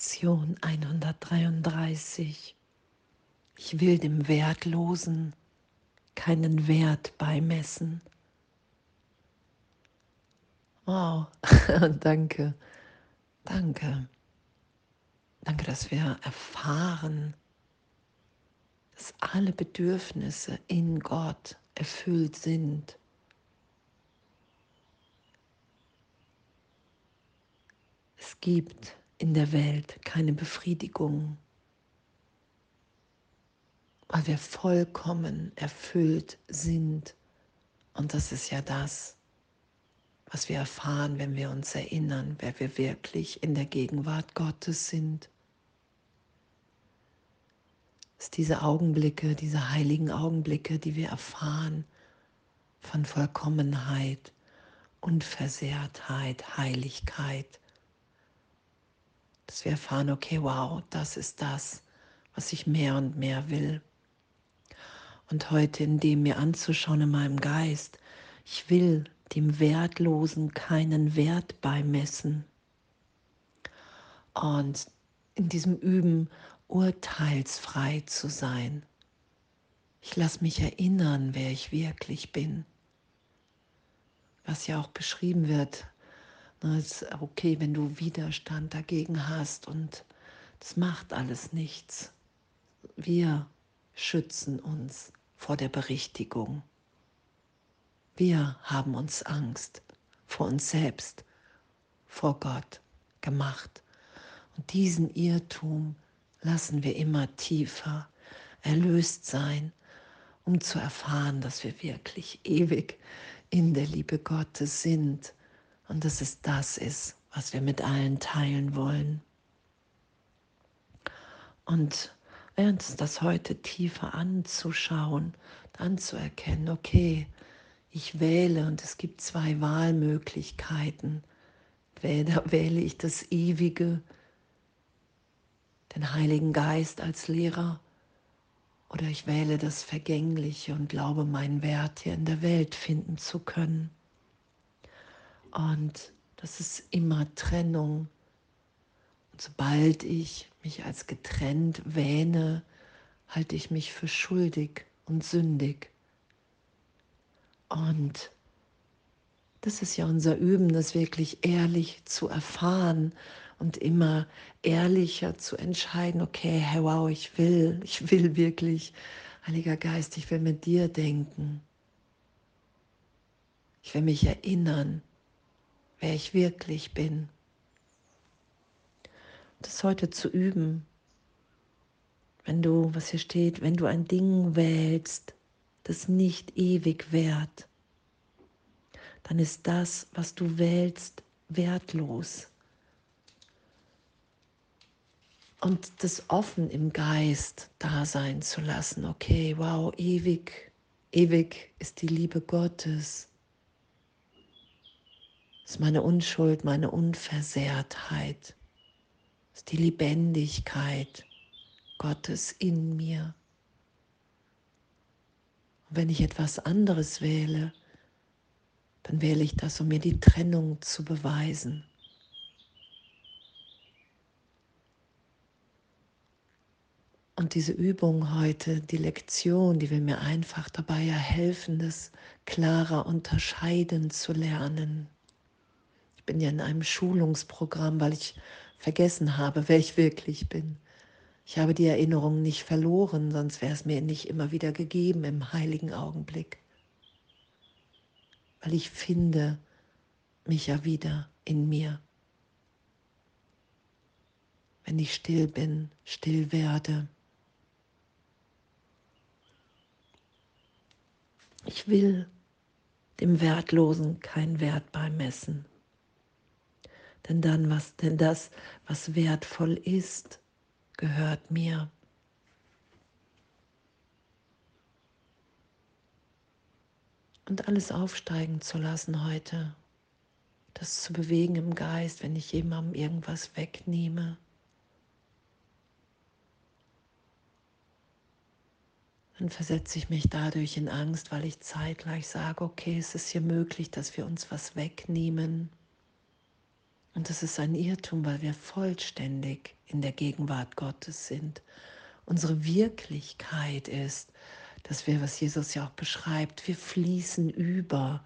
Lektion 133. Ich will dem Wertlosen keinen Wert beimessen. Wow, danke, danke. Danke, dass wir erfahren, dass alle Bedürfnisse in Gott erfüllt sind. Es gibt in der Welt keine Befriedigung, weil wir vollkommen erfüllt sind. Und das ist ja das, was wir erfahren, wenn wir uns erinnern, wer wir wirklich in der Gegenwart Gottes sind. Es ist diese Augenblicke, diese heiligen Augenblicke, die wir erfahren von Vollkommenheit, Unversehrtheit, Heiligkeit dass wir erfahren, okay, wow, das ist das, was ich mehr und mehr will. Und heute in dem mir anzuschauen in meinem Geist, ich will dem Wertlosen keinen Wert beimessen. Und in diesem Üben urteilsfrei zu sein. Ich lasse mich erinnern, wer ich wirklich bin. Was ja auch beschrieben wird es ist okay, wenn du Widerstand dagegen hast und das macht alles nichts. Wir schützen uns vor der Berichtigung. Wir haben uns Angst vor uns selbst, vor Gott gemacht. Und diesen Irrtum lassen wir immer tiefer erlöst sein, um zu erfahren, dass wir wirklich ewig in der Liebe Gottes sind und dass es das ist, was wir mit allen teilen wollen. Und uns das heute tiefer anzuschauen, anzuerkennen, okay, ich wähle und es gibt zwei Wahlmöglichkeiten. Da wähle ich das Ewige, den Heiligen Geist als Lehrer, oder ich wähle das Vergängliche und glaube, meinen Wert hier in der Welt finden zu können. Und das ist immer Trennung. Und sobald ich mich als getrennt wähne, halte ich mich für schuldig und sündig. Und das ist ja unser Üben, das wirklich ehrlich zu erfahren und immer ehrlicher zu entscheiden, okay, hey, wow, ich will, ich will wirklich, Heiliger Geist, ich will mit dir denken. Ich will mich erinnern, wer ich wirklich bin. Das heute zu üben, wenn du, was hier steht, wenn du ein Ding wählst, das nicht ewig währt, dann ist das, was du wählst, wertlos. Und das offen im Geist da sein zu lassen, okay, wow, ewig, ewig ist die Liebe Gottes ist meine Unschuld, meine Unversehrtheit, ist die Lebendigkeit Gottes in mir. Und wenn ich etwas anderes wähle, dann wähle ich das, um mir die Trennung zu beweisen. Und diese Übung heute, die Lektion, die will mir einfach dabei helfen, das klarer unterscheiden zu lernen bin ja in einem Schulungsprogramm, weil ich vergessen habe, wer ich wirklich bin. Ich habe die Erinnerung nicht verloren, sonst wäre es mir nicht immer wieder gegeben im heiligen Augenblick. Weil ich finde mich ja wieder in mir. Wenn ich still bin, still werde. Ich will dem Wertlosen keinen Wert beimessen. Denn dann was, denn das, was wertvoll ist, gehört mir. Und alles aufsteigen zu lassen heute, das zu bewegen im Geist, wenn ich jemandem irgendwas wegnehme. dann versetze ich mich dadurch in Angst, weil ich zeitgleich sage, okay, es ist hier möglich, dass wir uns was wegnehmen. Und das ist ein Irrtum, weil wir vollständig in der Gegenwart Gottes sind. Unsere Wirklichkeit ist, dass wir, was Jesus ja auch beschreibt, wir fließen über,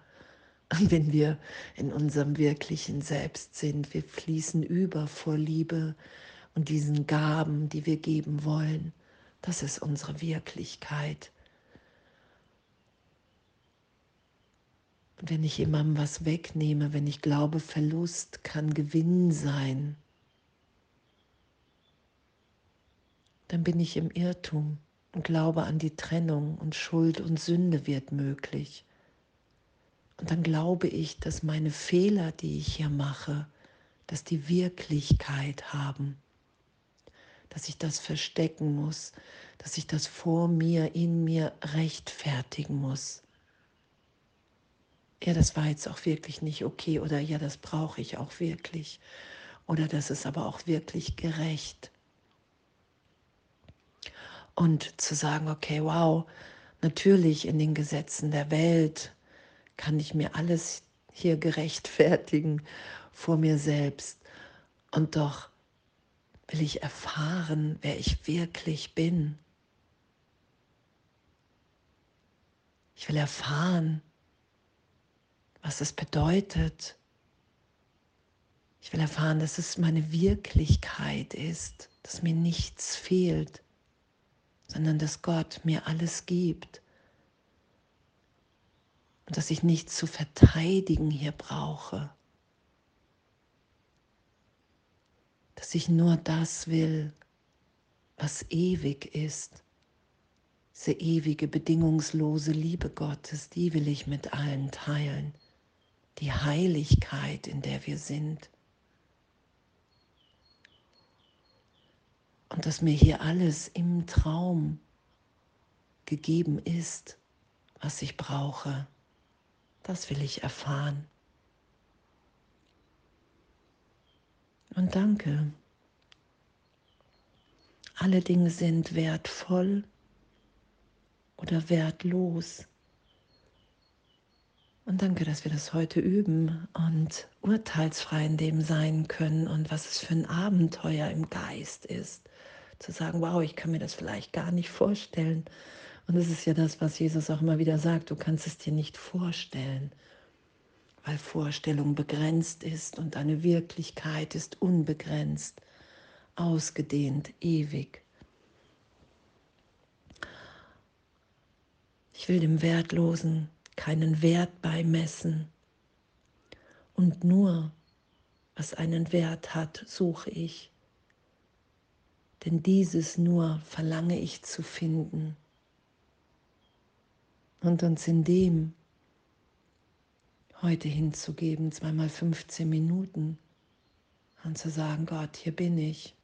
wenn wir in unserem wirklichen Selbst sind. Wir fließen über vor Liebe und diesen Gaben, die wir geben wollen. Das ist unsere Wirklichkeit. Und wenn ich jemandem was wegnehme, wenn ich glaube, Verlust kann Gewinn sein, dann bin ich im Irrtum und glaube an die Trennung und Schuld und Sünde wird möglich. Und dann glaube ich, dass meine Fehler, die ich hier mache, dass die Wirklichkeit haben, dass ich das verstecken muss, dass ich das vor mir, in mir rechtfertigen muss. Ja, das war jetzt auch wirklich nicht okay oder ja, das brauche ich auch wirklich oder das ist aber auch wirklich gerecht und zu sagen, okay, wow, natürlich in den Gesetzen der Welt kann ich mir alles hier gerechtfertigen vor mir selbst. Und doch will ich erfahren, wer ich wirklich bin. Ich will erfahren, was es bedeutet. Ich will erfahren, dass es meine Wirklichkeit ist, dass mir nichts fehlt sondern dass Gott mir alles gibt und dass ich nichts zu verteidigen hier brauche, dass ich nur das will, was ewig ist. Diese ewige, bedingungslose Liebe Gottes, die will ich mit allen teilen. Die Heiligkeit, in der wir sind. und dass mir hier alles im Traum gegeben ist, was ich brauche. Das will ich erfahren. Und danke. Alle Dinge sind wertvoll oder wertlos. Und danke, dass wir das heute üben und urteilsfrei in dem sein können und was es für ein Abenteuer im Geist ist zu sagen, wow, ich kann mir das vielleicht gar nicht vorstellen. Und das ist ja das, was Jesus auch immer wieder sagt, du kannst es dir nicht vorstellen, weil Vorstellung begrenzt ist und deine Wirklichkeit ist unbegrenzt, ausgedehnt, ewig. Ich will dem Wertlosen keinen Wert beimessen und nur, was einen Wert hat, suche ich denn dieses nur verlange ich zu finden und uns in dem heute hinzugeben, zweimal 15 Minuten und zu sagen, Gott, hier bin ich.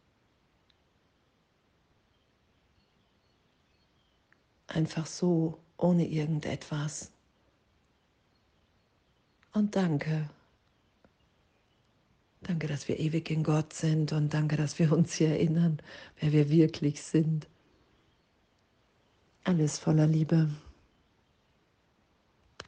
Einfach so, ohne irgendetwas. Und danke Danke, dass wir ewig in Gott sind und danke, dass wir uns hier erinnern, wer wir wirklich sind. Alles voller Liebe.